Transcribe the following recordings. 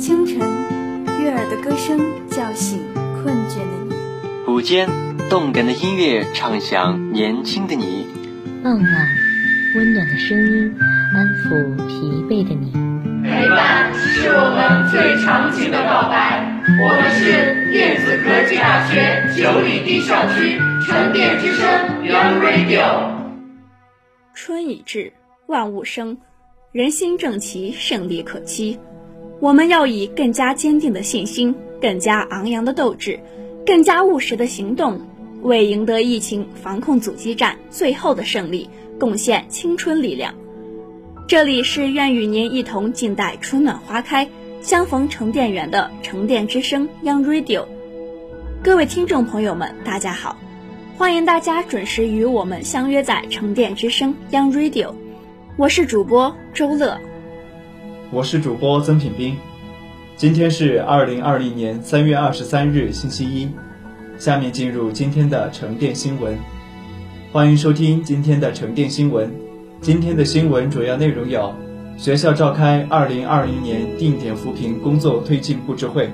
清晨，悦耳的歌声叫醒困倦的你；午间，动感的音乐唱响年轻的你；傍晚，温暖的声音安抚疲惫的你。陪伴是我们最长情的告白。我们是电子科技大学九里堤校区沉淀之声 Young Radio。春已至，万物生，人心正齐，胜利可期。我们要以更加坚定的信心、更加昂扬的斗志、更加务实的行动，为赢得疫情防控阻击战最后的胜利贡献青春力量。这里是愿与您一同静待春暖花开、相逢成电园的沉电之声 Young Radio。各位听众朋友们，大家好，欢迎大家准时与我们相约在沉电之声 Young Radio。我是主播周乐。我是主播曾品斌，今天是二零二零年三月二十三日星期一，下面进入今天的沉淀新闻，欢迎收听今天的沉淀新闻。今天的新闻主要内容有：学校召开二零二零年定点扶贫工作推进布置会；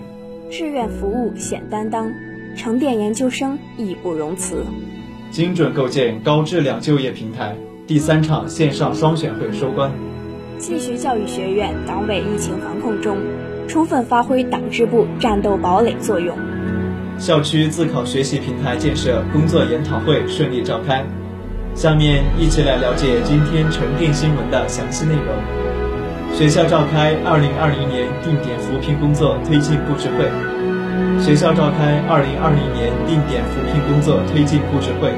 志愿服务显担当，沉淀研究生义不容辞；精准构建高质量就业平台，第三场线上双选会收官。继续教育学院党委疫情防控中，充分发挥党支部战斗堡垒作用。校区自考学习平台建设工作研讨会顺利召开。下面一起来了解今天沉淀新闻的详细内容。学校召开2020年定点扶贫工作推进布置会。学校召开2020年定点扶贫工作推进布置会，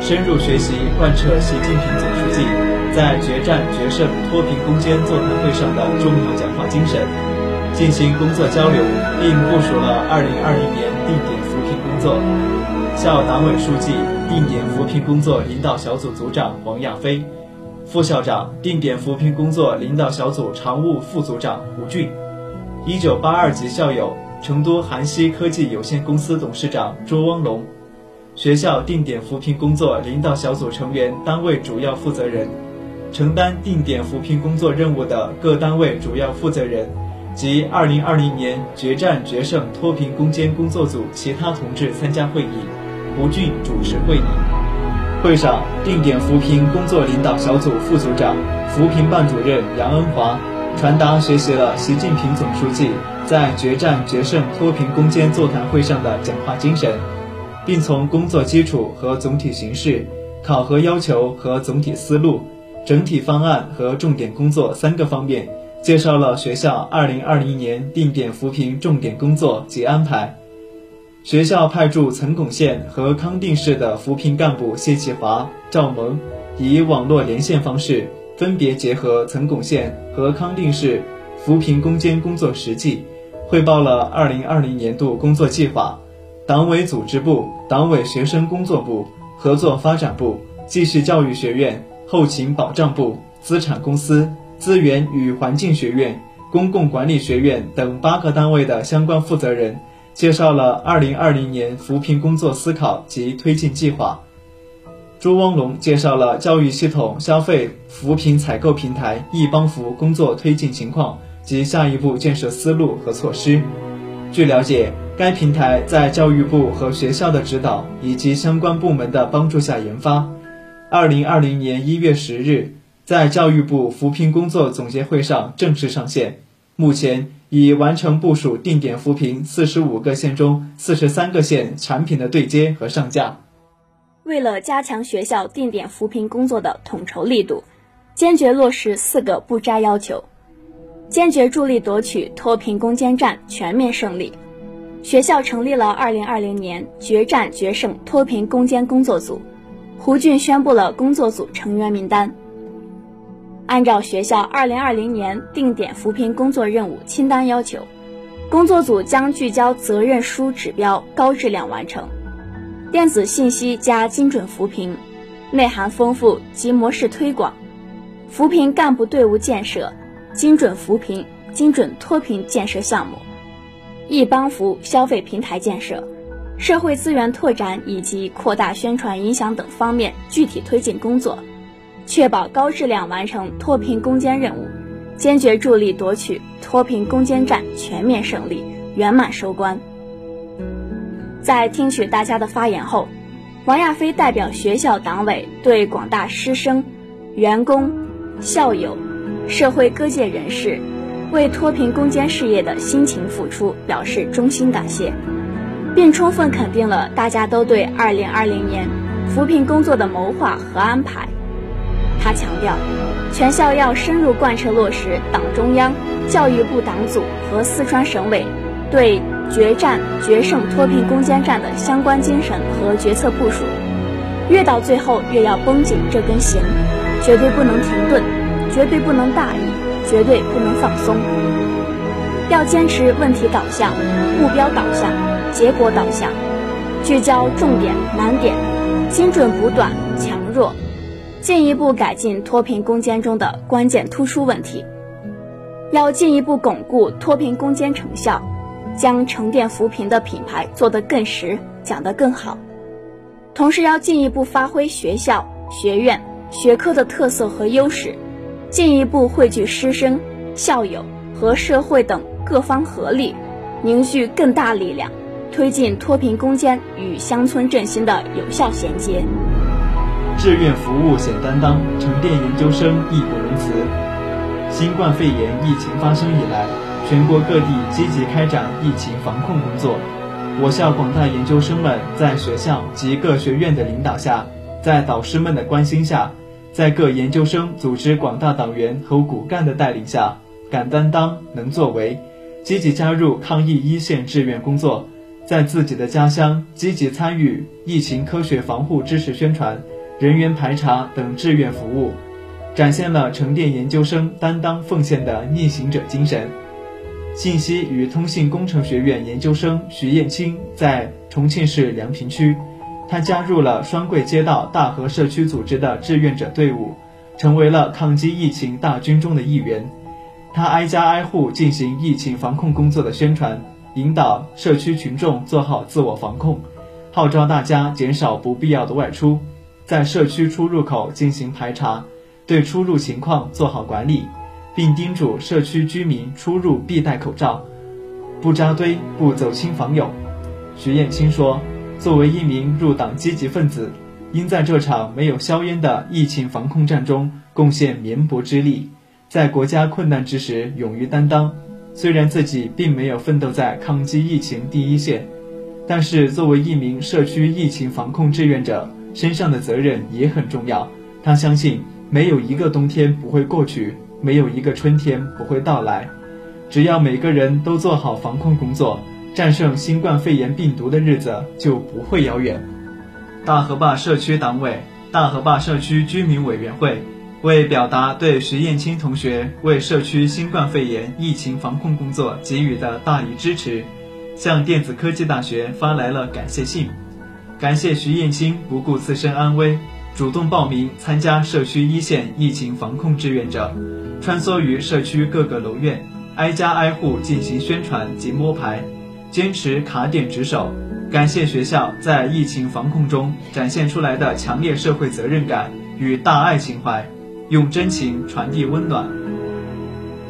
深入学习贯彻习近平总书记。在决战决胜脱贫攻坚座谈会上的重要讲话精神，进行工作交流，并部署了2020年定点扶贫工作。校党委书记、定点扶贫工作领导小组组长王亚飞，副校长、定点扶贫工作领导小组常务副组长胡俊，1982级校友、成都韩熙科技有限公司董事长周汪龙，学校定点扶贫工作领导小组成员、单位主要负责人。承担定点扶贫工作任务的各单位主要负责人及2020年决战决胜脱贫攻坚工作组其他同志参加会议，胡俊主持会议。会上，定点扶贫工作领导小组副组长、扶贫办主任杨恩华传达学习了习近平总书记在决战决胜脱贫攻坚座谈会上的讲话精神，并从工作基础和总体形势、考核要求和总体思路。整体方案和重点工作三个方面，介绍了学校2020年定点扶贫重点工作及安排。学校派驻岑巩县和康定市的扶贫干部谢启华、赵萌，以网络连线方式，分别结合岑巩县和康定市扶贫攻坚工作实际，汇报了2020年度工作计划。党委组织部、党委学生工作部、合作发展部、继续教育学院。后勤保障部、资产公司、资源与环境学院、公共管理学院等八个单位的相关负责人介绍了2020年扶贫工作思考及推进计划。朱汪龙介绍了教育系统消费扶贫采购平台“易帮扶”工作推进情况及下一步建设思路和措施。据了解，该平台在教育部和学校的指导以及相关部门的帮助下研发。二零二零年一月十日，在教育部扶贫工作总结会上正式上线。目前已完成部署定点扶贫四十五个县中四十三个县产品的对接和上架。为了加强学校定点扶贫工作的统筹力度，坚决落实四个不摘要求，坚决助力夺取脱贫攻坚战全面胜利，学校成立了二零二零年决战决胜脱贫攻坚工作组。胡俊宣布了工作组成员名单。按照学校2020年定点扶贫工作任务清单要求，工作组将聚焦责任书指标，高质量完成电子信息加精准扶贫、内涵丰富及模式推广、扶贫干部队伍建设、精准扶贫、精准脱贫建设项目、易帮扶消费平台建设。社会资源拓展以及扩大宣传影响等方面具体推进工作，确保高质量完成脱贫攻坚任务，坚决助力夺取脱贫攻坚战全面胜利，圆满收官。在听取大家的发言后，王亚飞代表学校党委对广大师生、员工、校友、社会各界人士为脱贫攻坚事业的辛勤付出表示衷心感谢，并充分肯定了大家都对2020年扶贫工作的谋划和安排。他强调，全校要深入贯彻落实党中央、教育部党组和四川省委对决战决胜脱贫攻坚战的相关精神和决策部署，越到最后越要绷紧这根弦，绝对不能停顿，绝对不能大意，绝对不能放松。要坚持问题导向、目标导向、结果导向，聚焦重点难点，精准补短强弱。进一步改进脱贫攻坚中的关键突出问题，要进一步巩固脱贫攻坚成效，将沉淀扶贫的品牌做得更实，讲得更好。同时，要进一步发挥学校、学院、学科的特色和优势，进一步汇聚师生、校友和社会等各方合力，凝聚更大力量，推进脱贫攻坚与乡村振兴的有效衔接。志愿服务显担当，沉淀研究生义不容辞。新冠肺炎疫情发生以来，全国各地积极开展疫情防控工作。我校广大研究生们在学校及各学院的领导下，在导师们的关心下，在各研究生组织广大党员和骨干的带领下，敢担当、能作为，积极加入抗疫一线志愿工作，在自己的家乡积极参与疫情科学防护知识宣传。人员排查等志愿服务，展现了沉淀研究生担当奉献的逆行者精神。信息与通信工程学院研究生徐艳青在重庆市梁平区，他加入了双桂街道大河社区组织的志愿者队伍，成为了抗击疫情大军中的一员。他挨家挨户进行疫情防控工作的宣传，引导社区群众做好自我防控，号召大家减少不必要的外出。在社区出入口进行排查，对出入情况做好管理，并叮嘱社区居民出入必戴口罩，不扎堆，不走亲访友。徐艳青说：“作为一名入党积极分子，应在这场没有硝烟的疫情防控战中贡献绵薄之力，在国家困难之时勇于担当。虽然自己并没有奋斗在抗击疫情第一线，但是作为一名社区疫情防控志愿者。”身上的责任也很重要。他相信，没有一个冬天不会过去，没有一个春天不会到来。只要每个人都做好防控工作，战胜新冠肺炎病毒的日子就不会遥远。大河坝社区党委、大河坝社区居民委员会为表达对徐艳青同学为社区新冠肺炎疫情防控工作给予的大力支持，向电子科技大学发来了感谢信。感谢徐艳青不顾自身安危，主动报名参加社区一线疫情防控志愿者，穿梭于社区各个楼院，挨家挨户进行宣传及摸排，坚持卡点值守。感谢学校在疫情防控中展现出来的强烈社会责任感与大爱情怀，用真情传递温暖。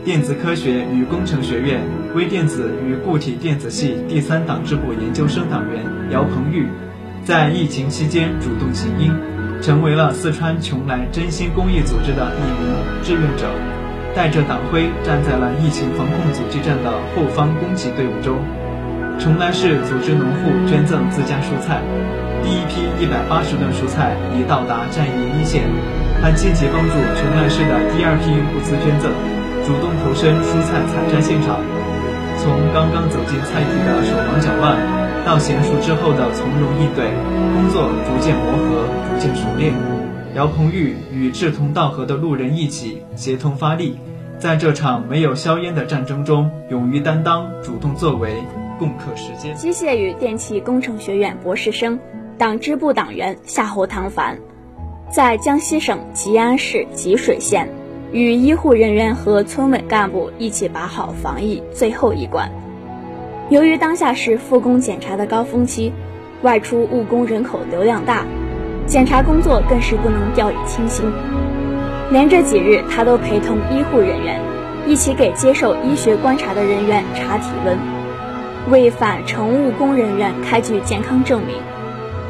电子科学与工程学院微电子与固体电子系第三党支部研究生党员姚鹏玉。在疫情期间主动行医，成为了四川邛崃真心公益组织的一名志愿者，带着党徽站在了疫情防控阻击战的后方攻击队伍中。邛崃市组织农户捐赠自家蔬菜，第一批一百八十吨蔬菜已到达战役一线。他积极帮助邛崃市的第二批物资捐赠，主动投身蔬菜采摘现场，从刚刚走进菜地的手忙脚乱。到娴熟之后的从容应对，工作逐渐磨合，逐渐熟练。姚鹏玉与志同道合的路人一起协同发力，在这场没有硝烟的战争中，勇于担当，主动作为，共克时艰。机械与电气工程学院博士生、党支部党员夏侯唐凡，在江西省吉安市吉水县，与医护人员和村委干部一起把好防疫最后一关。由于当下是复工检查的高峰期，外出务工人口流量大，检查工作更是不能掉以轻心。连着几日，他都陪同医护人员一起给接受医学观察的人员查体温，为返程务工人员开具健康证明，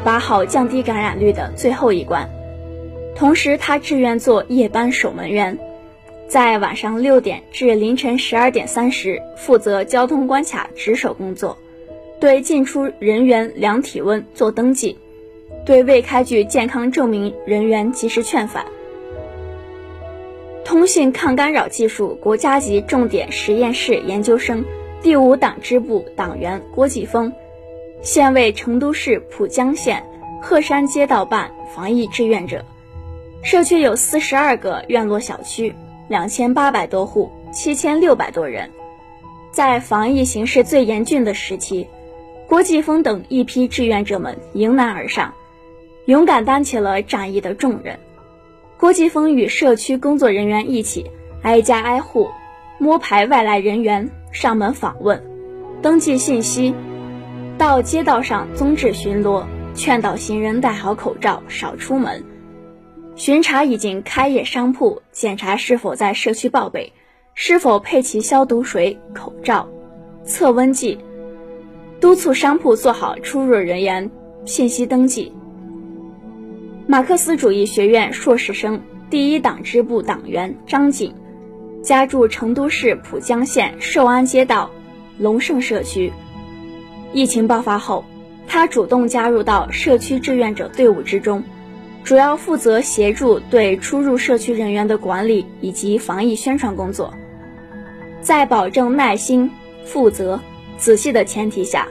把好降低感染率的最后一关。同时，他志愿做夜班守门员，在晚上六点至凌晨十二点三十负责交通关卡值守工作，对进出人员量体温做登记，对未开具健康证明人员及时劝返。通信抗干扰技术国家级重点实验室研究生第五党支部党员郭继峰，现为成都市蒲江县鹤山街道办防疫志愿者。社区有四十二个院落小区，两千八百多户，七千六百多人。在防疫形势最严峻的时期，郭继峰等一批志愿者们迎难而上，勇敢担起了战役的重任。郭继峰与社区工作人员一起，挨家挨户摸排外来人员，上门访问，登记信息，到街道上综治巡逻，劝导行人戴好口罩，少出门。巡查已经开业商铺，检查是否在社区报备，是否配齐消毒水、口罩、测温计，督促商铺做好出入人员信息登记。马克思主义学院硕士生、第一党支部党员张景，家住成都市蒲江县寿安街道龙盛社区。疫情爆发后，他主动加入到社区志愿者队伍之中。主要负责协助对出入社区人员的管理以及防疫宣传工作，在保证耐心、负责、仔细的前提下，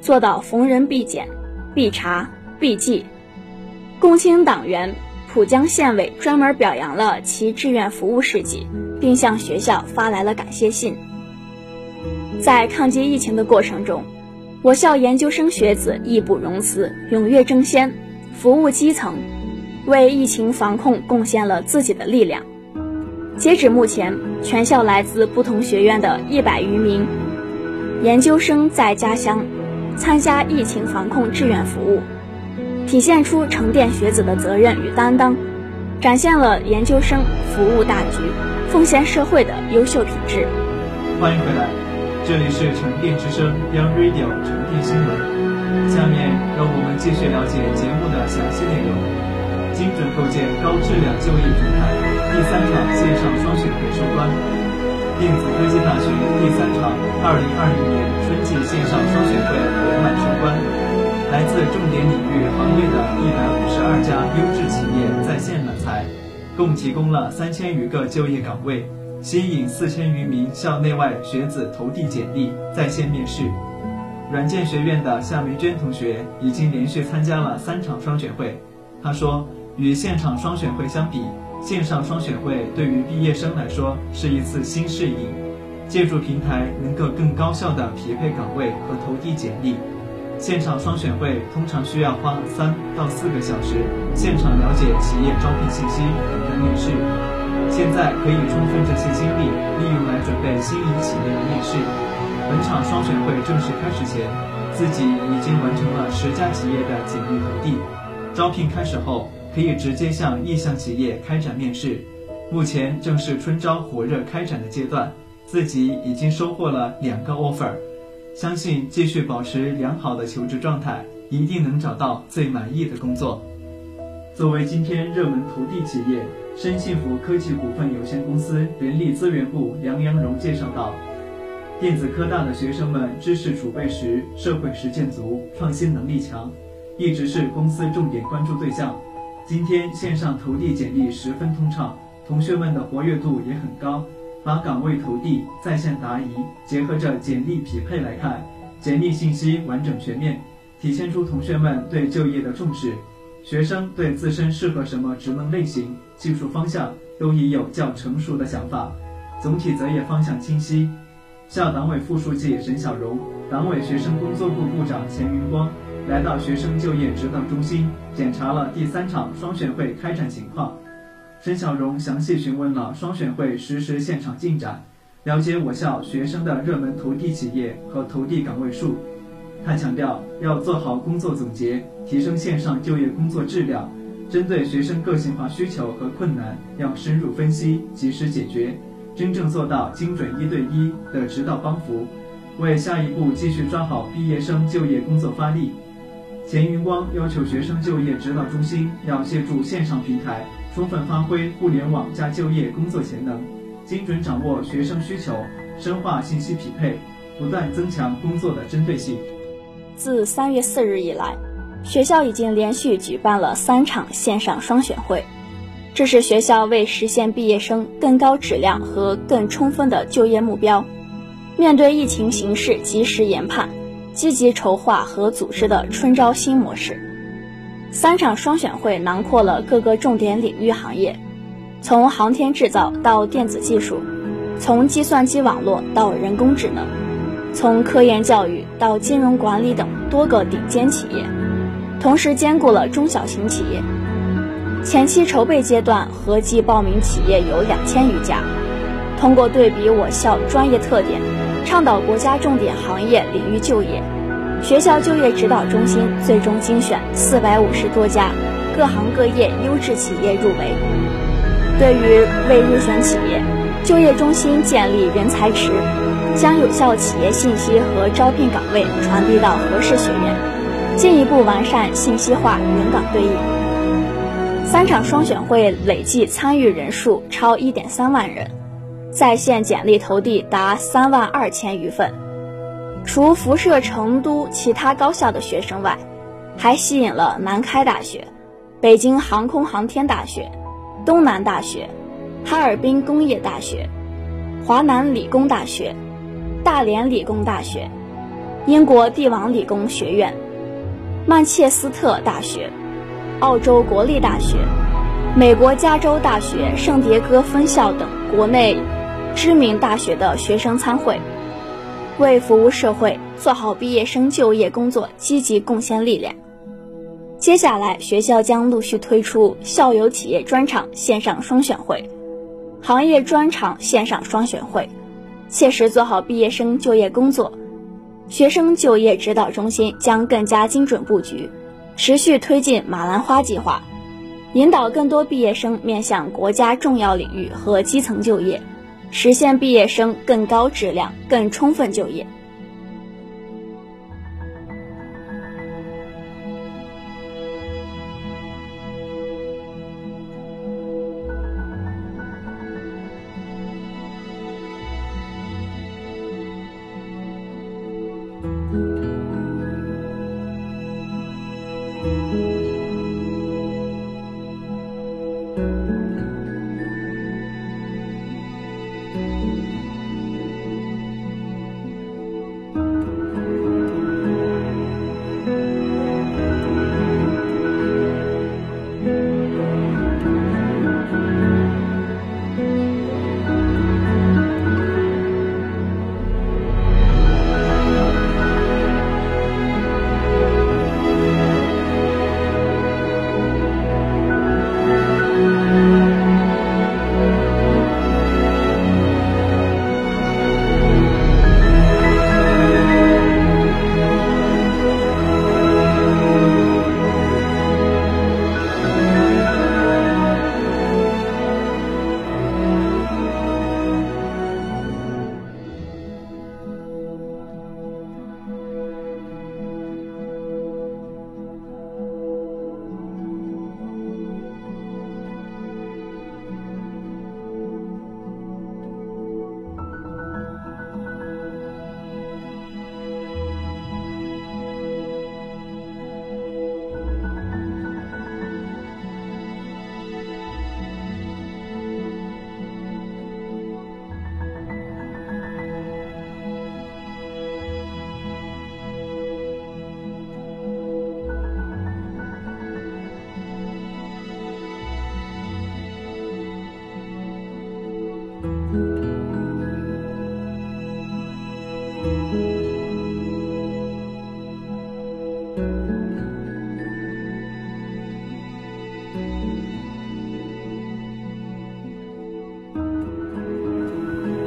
做到逢人必检、必查、必记。共青党员浦江县委专门表扬了其志愿服务事迹，并向学校发来了感谢信。在抗击疫情的过程中，我校研究生学子义不容辞、踊跃争先，服务基层。为疫情防控贡献了自己的力量。截止目前，全校来自不同学院的一百余名研究生在家乡参加疫情防控志愿服务，体现出沉淀学子的责任与担当，展现了研究生服务大局、奉献社会的优秀品质。欢迎回来，这里是沉淀之声 Young Radio 沉淀新闻。下面让我们继续了解节目的详细内容。精准构建高质量就业平台第三场线上双选会收官，电子科技大学第三场二零二零年春季线上双选会圆满收官。来自重点领域行业的一百五十二家优质企业在线揽才，共提供了三千余个就业岗位，吸引四千余名校内外学子投递简历在线面试。软件学院的夏梅娟同学已经连续参加了三场双选会，她说。与现场双选会相比，线上双选会对于毕业生来说是一次新适应。借助平台，能够更高效地匹配岗位和投递简历。现场双选会通常需要花三到四个小时，现场了解企业招聘信息，等待面试。现在可以充分这些精力，利用来准备心仪企业的面试。本场双选会正式开始前，自己已经完成了十家企业的简历投递。招聘开始后。可以直接向意向企业开展面试，目前正是春招火热开展的阶段，自己已经收获了两个 offer，相信继续保持良好的求职状态，一定能找到最满意的工作。作为今天热门投递企业，深幸福科技股份有限公司人力资源部梁阳荣介绍到，电子科大的学生们知识储备实，社会实践足，创新能力强，一直是公司重点关注对象。今天线上投递简历十分通畅，同学们的活跃度也很高，把岗位投递、在线答疑结合着简历匹配来看，简历信息完整全面，体现出同学们对就业的重视。学生对自身适合什么职能类型、技术方向都已有较成熟的想法，总体择业方向清晰。校党委副书记沈小荣，党委学生工作部部长钱云光。来到学生就业指导中心，检查了第三场双选会开展情况。申小荣详细询问了双选会实时现场进展，了解我校学生的热门投递企业和投递岗位数。他强调，要做好工作总结，提升线上就业工作质量。针对学生个性化需求和困难，要深入分析，及时解决。真正做到精准一对一的指导帮扶，为下一步继续抓好毕业生就业工作发力。钱云光要求学生就业指导中心要借助线上平台，充分发挥互联网加就业工作潜能，精准掌握学生需求，深化信息匹配，不断增强工作的针对性。自三月四日以来，学校已经连续举办了三场线上双选会，这是学校为实现毕业生更高质量和更充分的就业目标，面对疫情形势及时研判。积极筹划和组织的春招新模式，三场双选会囊括了各个重点领域行业，从航天制造到电子技术，从计算机网络到人工智能，从科研教育到金融管理等多个顶尖企业，同时兼顾了中小型企业。前期筹备阶段合计报名企业有两千余家。通过对比我校专业特点。倡导国家重点行业领域就业，学校就业指导中心最终精选四百五十多家各行各业优质企业入围。对于未入选企业，就业中心建立人才池，将有效企业信息和招聘岗位传递到合适学员，进一步完善信息化人岗对应。三场双选会累计参与人数超一点三万人。在线简历投递达三万二千余份，除辐射成都其他高校的学生外，还吸引了南开大学、北京航空航天大学、东南大学、哈尔滨工业大学、华南理工大学、大连理工大学、英国帝王理工学院、曼彻斯特大学、澳洲国立大学、美国加州大学圣迭戈分校等国内。知名大学的学生参会，为服务社会、做好毕业生就业工作积极贡献力量。接下来，学校将陆续推出校友企业专场线上双选会、行业专场线上双选会，切实做好毕业生就业工作。学生就业指导中心将更加精准布局，持续推进“马兰花”计划，引导更多毕业生面向国家重要领域和基层就业。实现毕业生更高质量、更充分就业。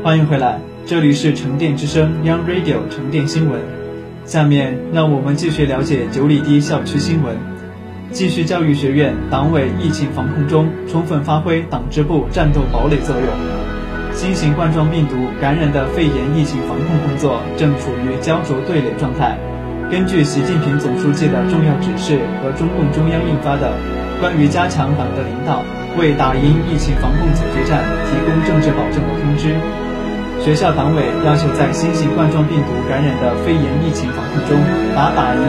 欢迎回来，这里是沉淀之声 Young Radio 沉淀新闻。下面让我们继续了解九里堤校区新闻。继续教育学院党委疫情防控中充分发挥党支部战斗堡垒作用。新型冠状病毒感染的肺炎疫情防控工作正处于焦灼对垒状态。根据习近平总书记的重要指示和中共中央印发的《关于加强党的领导为打赢疫情防控阻击战提供政治保证的通知》，学校党委要求在新型冠状病毒感染的肺炎疫情防控中，把打赢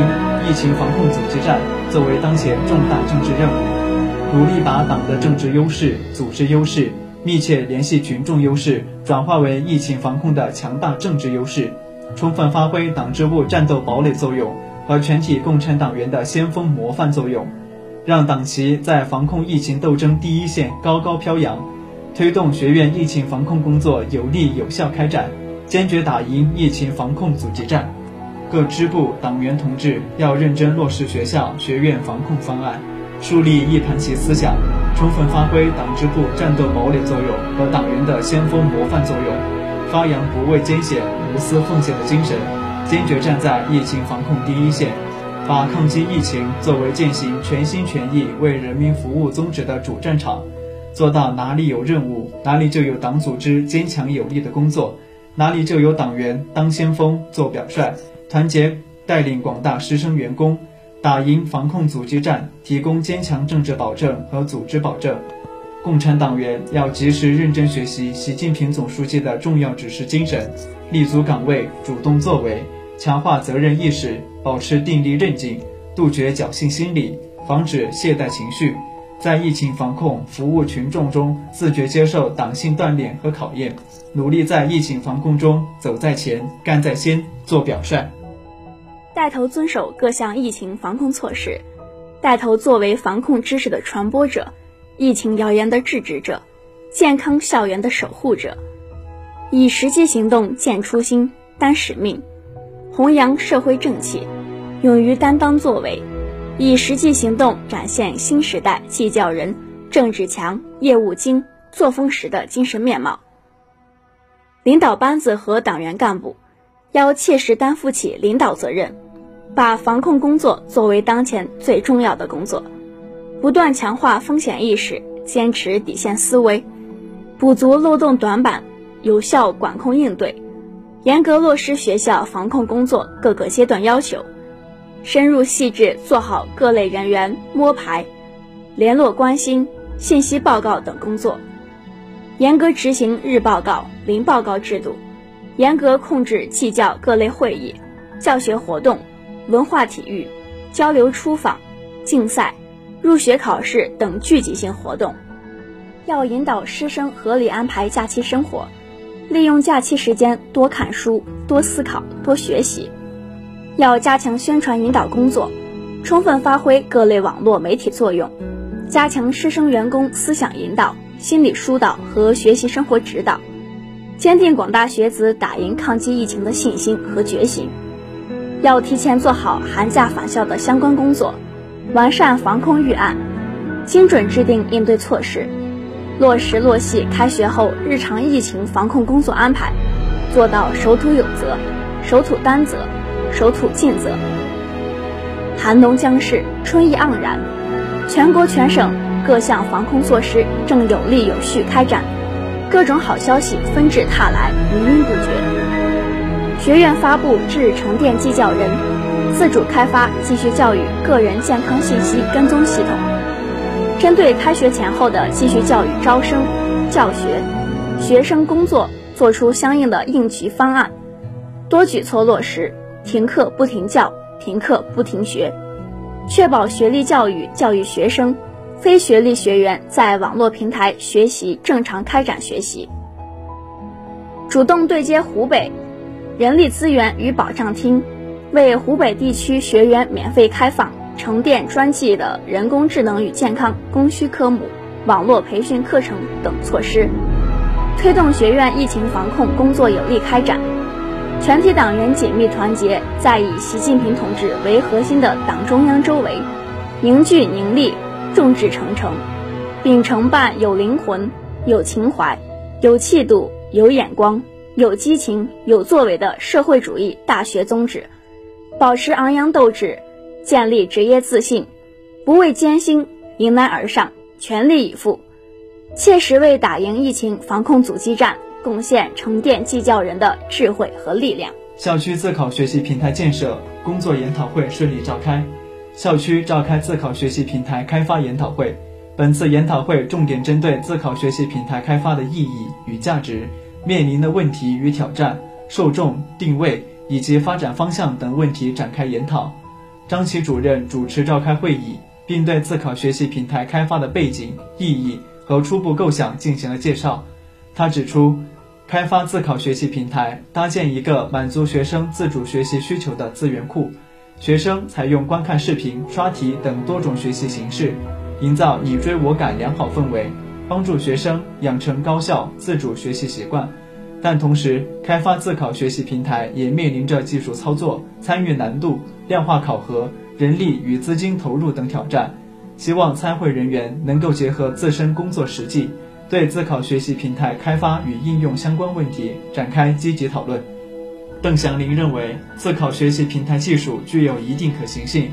疫情防控阻击战作为当前重大政治任务，努力把党的政治优势、组织优势。密切联系群众优势，转化为疫情防控的强大政治优势，充分发挥党支部战斗堡垒作用和全体共产党员的先锋模范作用，让党旗在防控疫情斗争第一线高高飘扬，推动学院疫情防控工作有力有效开展，坚决打赢疫情防控阻击战。各支部党员同志要认真落实学校学院防控方案。树立一盘棋思想，充分发挥党支部战斗堡垒作用和党员的先锋模范作用，发扬不畏艰险、无私奉献的精神，坚决站在疫情防控第一线，把抗击疫情作为践行全心全意为人民服务宗旨的主战场，做到哪里有任务，哪里就有党组织坚强有力的工作，哪里就有党员当先锋做表率，团结带领广大师生员工。打赢防控阻击战，提供坚强政治保证和组织保证。共产党员要及时认真学习习近平总书记的重要指示精神，立足岗位，主动作为，强化责任意识，保持定力韧劲，杜绝侥幸心理，防止懈怠情绪，在疫情防控、服务群众中自觉接受党性锻炼和考验，努力在疫情防控中走在前、干在先、做表率。带头遵守各项疫情防控措施，带头作为防控知识的传播者、疫情谣言的制止者、健康校园的守护者，以实际行动见初心、担使命，弘扬社会正气，勇于担当作为，以实际行动展现新时代纪教人、政治强、业务精、作风实的精神面貌。领导班子和党员干部要切实担负起领导责任。把防控工作作为当前最重要的工作，不断强化风险意识，坚持底线思维，补足漏洞短板，有效管控应对，严格落实学校防控工作各个阶段要求，深入细致做好各类人员摸排、联络关心、信息报告等工作，严格执行日报告、零报告制度，严格控制纪教各类会议、教学活动。文化体育、交流出访、竞赛、入学考试等聚集性活动，要引导师生合理安排假期生活，利用假期时间多看书、多思考、多学习。要加强宣传引导工作，充分发挥各类网络媒体作用，加强师生员工思想引导、心理疏导和学习生活指导，坚定广大学子打赢抗击疫情的信心和决心。要提前做好寒假返校的相关工作，完善防控预案，精准制定应对措施，落实落细开学后日常疫情防控工作安排，做到守土有责、守土担责、守土尽责。寒冬将至，春意盎然，全国全省各项防控措施正有力有序开展，各种好消息纷至沓来，云云不绝。学院发布致沉淀计教人，自主开发继续教育个人健康信息跟踪系统，针对开学前后的继续教育招生、教学、学生工作做出相应的应急方案，多举措落实停课不停教、停课不停学，确保学历教育教育学生、非学历学员在网络平台学习正常开展学习，主动对接湖北。人力资源与保障厅为湖北地区学员免费开放成电专技的人工智能与健康供需科目网络培训课程等措施，推动学院疫情防控工作有力开展。全体党员紧密团结在以习近平同志为核心的党中央周围，凝聚凝力，众志成城，并承办有灵魂、有情怀、有气度、有眼光。有激情、有作为的社会主义大学宗旨，保持昂扬斗志，建立职业自信，不畏艰辛，迎难而上，全力以赴，切实为打赢疫情防控阻击战贡献沉淀技教人的智慧和力量。校区自考学习平台建设工作研讨会顺利召开。校区召开自考学习平台开发研讨会。本次研讨会重点针对自考学习平台开发的意义与价值、面临的问题与挑战、受众定位以及发展方向等问题展开研讨。张琦主任主持召开会议，并对自考学习平台开发的背景、意义和初步构想进行了介绍。他指出，开发自考学习平台，搭建一个满足学生自主学习需求的资源库。学生采用观看视频、刷题等多种学习形式，营造你追我赶良好氛围，帮助学生养成高效自主学习习惯。但同时，开发自考学习平台也面临着技术操作、参与难度、量化考核、人力与资金投入等挑战。希望参会人员能够结合自身工作实际，对自考学习平台开发与应用相关问题展开积极讨论。邓祥林认为，自考学习平台技术具有一定可行性，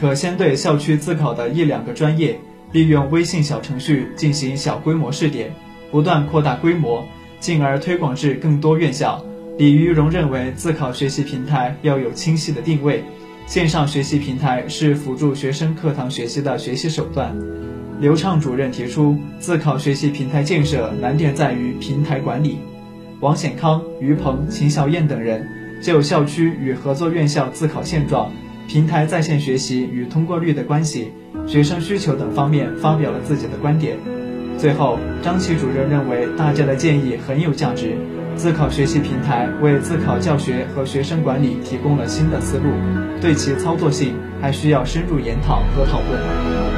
可先对校区自考的一两个专业，利用微信小程序进行小规模试点，不断扩大规模，进而推广至更多院校。李于荣认为，自考学习平台要有清晰的定位，线上学习平台是辅助学生课堂学习的学习手段。刘畅主任提出，自考学习平台建设难点在于平台管理。王显康、于鹏、秦小燕等人就校区与合作院校自考现状、平台在线学习与通过率的关系、学生需求等方面发表了自己的观点。最后，张琦主任认为大家的建议很有价值，自考学习平台为自考教学和学生管理提供了新的思路，对其操作性还需要深入研讨和讨论。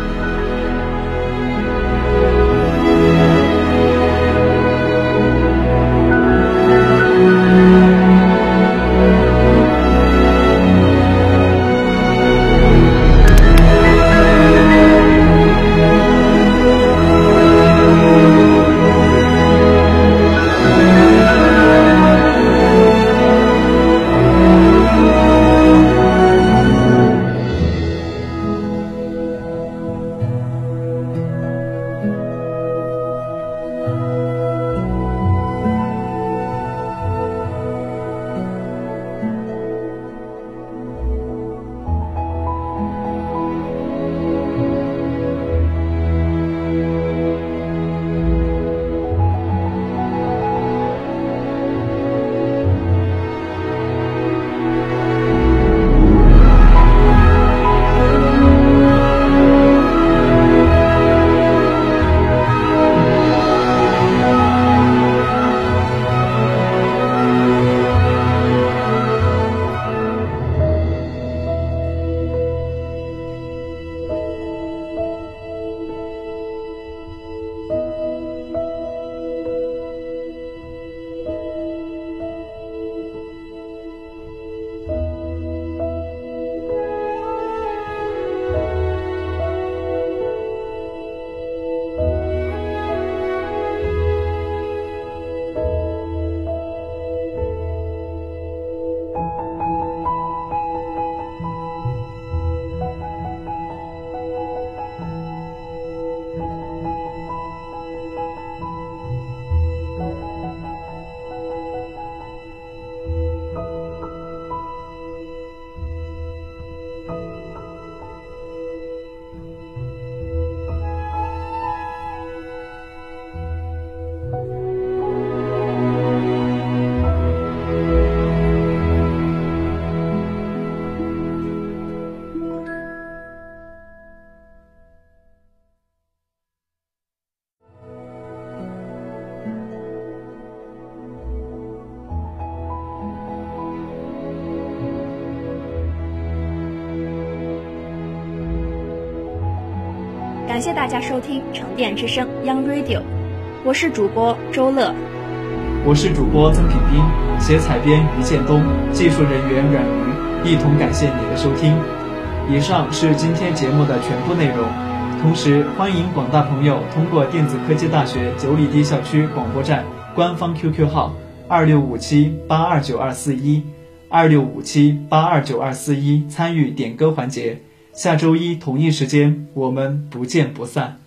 感谢大家收听沉淀之声 Young Radio，我是主播周乐，我是主播曾品斌，写采编于建东，技术人员阮瑜，一同感谢你的收听。以上是今天节目的全部内容，同时欢迎广大朋友通过电子科技大学九里堤校区广播站官方 QQ 号二六五七八二九二四一二六五七八二九二四一参与点歌环节。下周一同一时间，我们不见不散。